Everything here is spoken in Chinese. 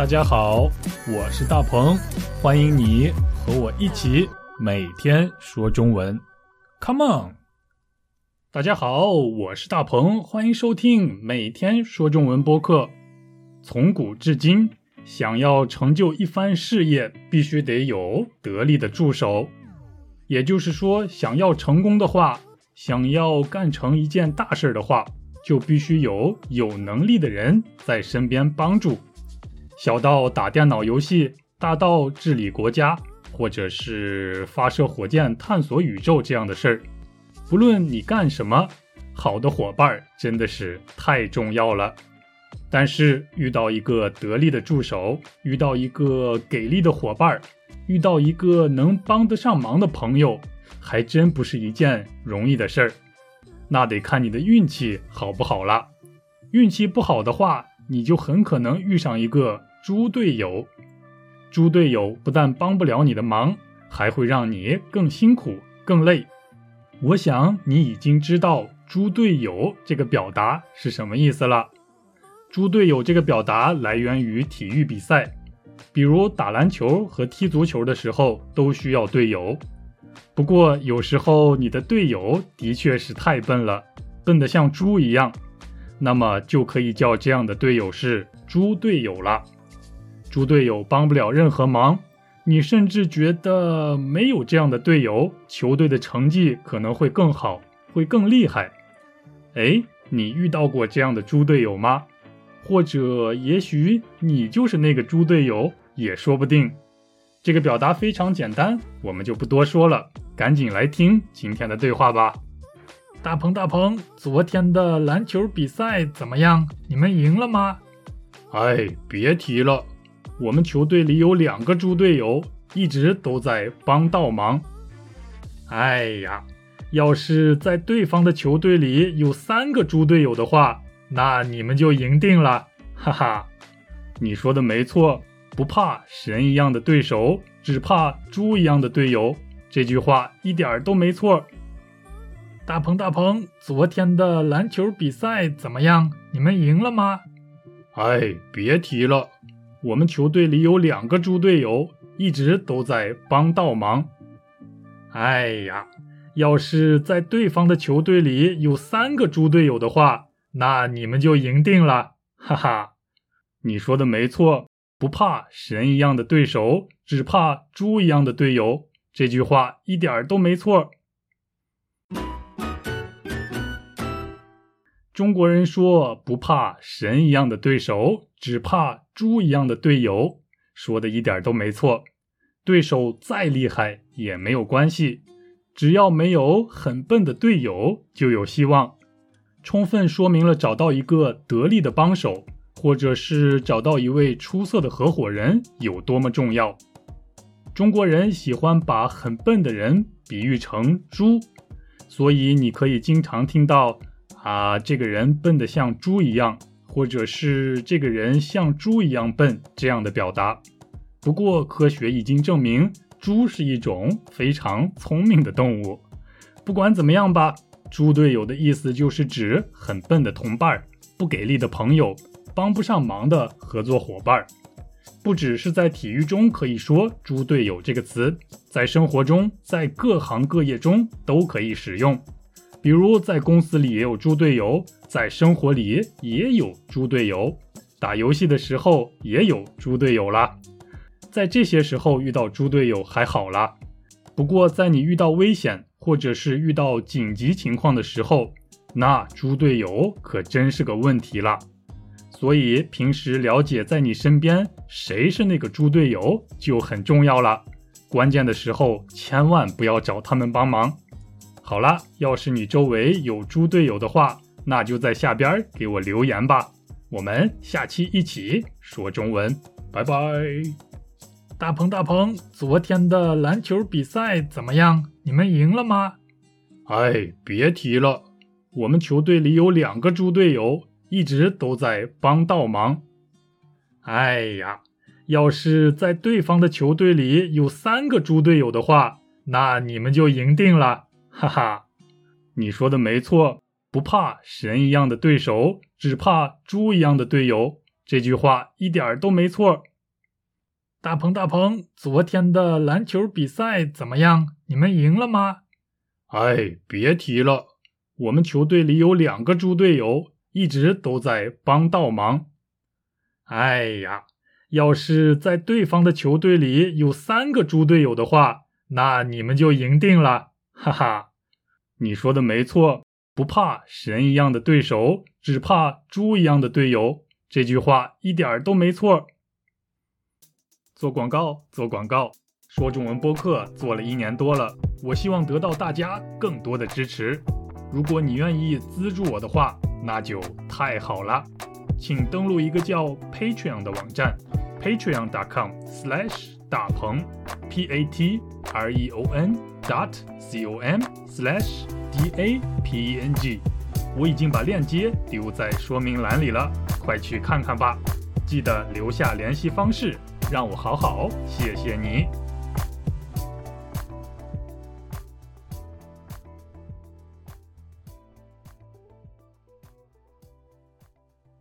大家好，我是大鹏，欢迎你和我一起每天说中文。Come on！大家好，我是大鹏，欢迎收听每天说中文播客。从古至今，想要成就一番事业，必须得有得力的助手。也就是说，想要成功的话，想要干成一件大事的话，就必须有有能力的人在身边帮助。小到打电脑游戏，大到治理国家，或者是发射火箭探索宇宙这样的事儿，不论你干什么，好的伙伴真的是太重要了。但是遇到一个得力的助手，遇到一个给力的伙伴，遇到一个能帮得上忙的朋友，还真不是一件容易的事儿。那得看你的运气好不好了。运气不好的话，你就很可能遇上一个。猪队友，猪队友不但帮不了你的忙，还会让你更辛苦、更累。我想你已经知道“猪队友”这个表达是什么意思了。“猪队友”这个表达来源于体育比赛，比如打篮球和踢足球的时候都需要队友。不过有时候你的队友的确是太笨了，笨得像猪一样，那么就可以叫这样的队友是“猪队友”了。猪队友帮不了任何忙，你甚至觉得没有这样的队友，球队的成绩可能会更好，会更厉害。哎，你遇到过这样的猪队友吗？或者也许你就是那个猪队友，也说不定。这个表达非常简单，我们就不多说了，赶紧来听今天的对话吧。大鹏，大鹏，昨天的篮球比赛怎么样？你们赢了吗？哎，别提了。我们球队里有两个猪队友，一直都在帮倒忙。哎呀，要是在对方的球队里有三个猪队友的话，那你们就赢定了，哈哈！你说的没错，不怕神一样的对手，只怕猪一样的队友。这句话一点都没错。大鹏，大鹏，昨天的篮球比赛怎么样？你们赢了吗？哎，别提了。我们球队里有两个猪队友，一直都在帮倒忙。哎呀，要是在对方的球队里有三个猪队友的话，那你们就赢定了，哈哈！你说的没错，不怕神一样的对手，只怕猪一样的队友。这句话一点都没错。中国人说不怕神一样的对手，只怕猪一样的队友，说的一点都没错。对手再厉害也没有关系，只要没有很笨的队友，就有希望。充分说明了找到一个得力的帮手，或者是找到一位出色的合伙人有多么重要。中国人喜欢把很笨的人比喻成猪，所以你可以经常听到。啊，这个人笨得像猪一样，或者是这个人像猪一样笨这样的表达。不过，科学已经证明，猪是一种非常聪明的动物。不管怎么样吧，猪队友的意思就是指很笨的同伴、不给力的朋友、帮不上忙的合作伙伴。不只是在体育中可以说“猪队友”这个词，在生活中，在各行各业中都可以使用。比如在公司里也有猪队友，在生活里也有猪队友，打游戏的时候也有猪队友啦。在这些时候遇到猪队友还好啦，不过在你遇到危险或者是遇到紧急情况的时候，那猪队友可真是个问题了。所以平时了解在你身边谁是那个猪队友就很重要了。关键的时候千万不要找他们帮忙。好了，要是你周围有猪队友的话，那就在下边给我留言吧。我们下期一起说中文，拜拜。大鹏大鹏，昨天的篮球比赛怎么样？你们赢了吗？哎，别提了，我们球队里有两个猪队友，一直都在帮倒忙。哎呀，要是在对方的球队里有三个猪队友的话，那你们就赢定了。哈哈，你说的没错，不怕神一样的对手，只怕猪一样的队友。这句话一点都没错。大鹏，大鹏，昨天的篮球比赛怎么样？你们赢了吗？哎，别提了，我们球队里有两个猪队友，一直都在帮倒忙。哎呀，要是在对方的球队里有三个猪队友的话，那你们就赢定了，哈哈！你说的没错，不怕神一样的对手，只怕猪一样的队友。这句话一点都没错。做广告，做广告，说中文播客做了一年多了，我希望得到大家更多的支持。如果你愿意资助我的话，那就太好了。请登录一个叫 Patreon 的网站，patreon.com/slash 大鹏，P-A-T-R-E-O-N dot C-O-M/slash D-A-P-E-N-G。我已经把链接丢在说明栏里了，快去看看吧。记得留下联系方式。让我好好谢谢你。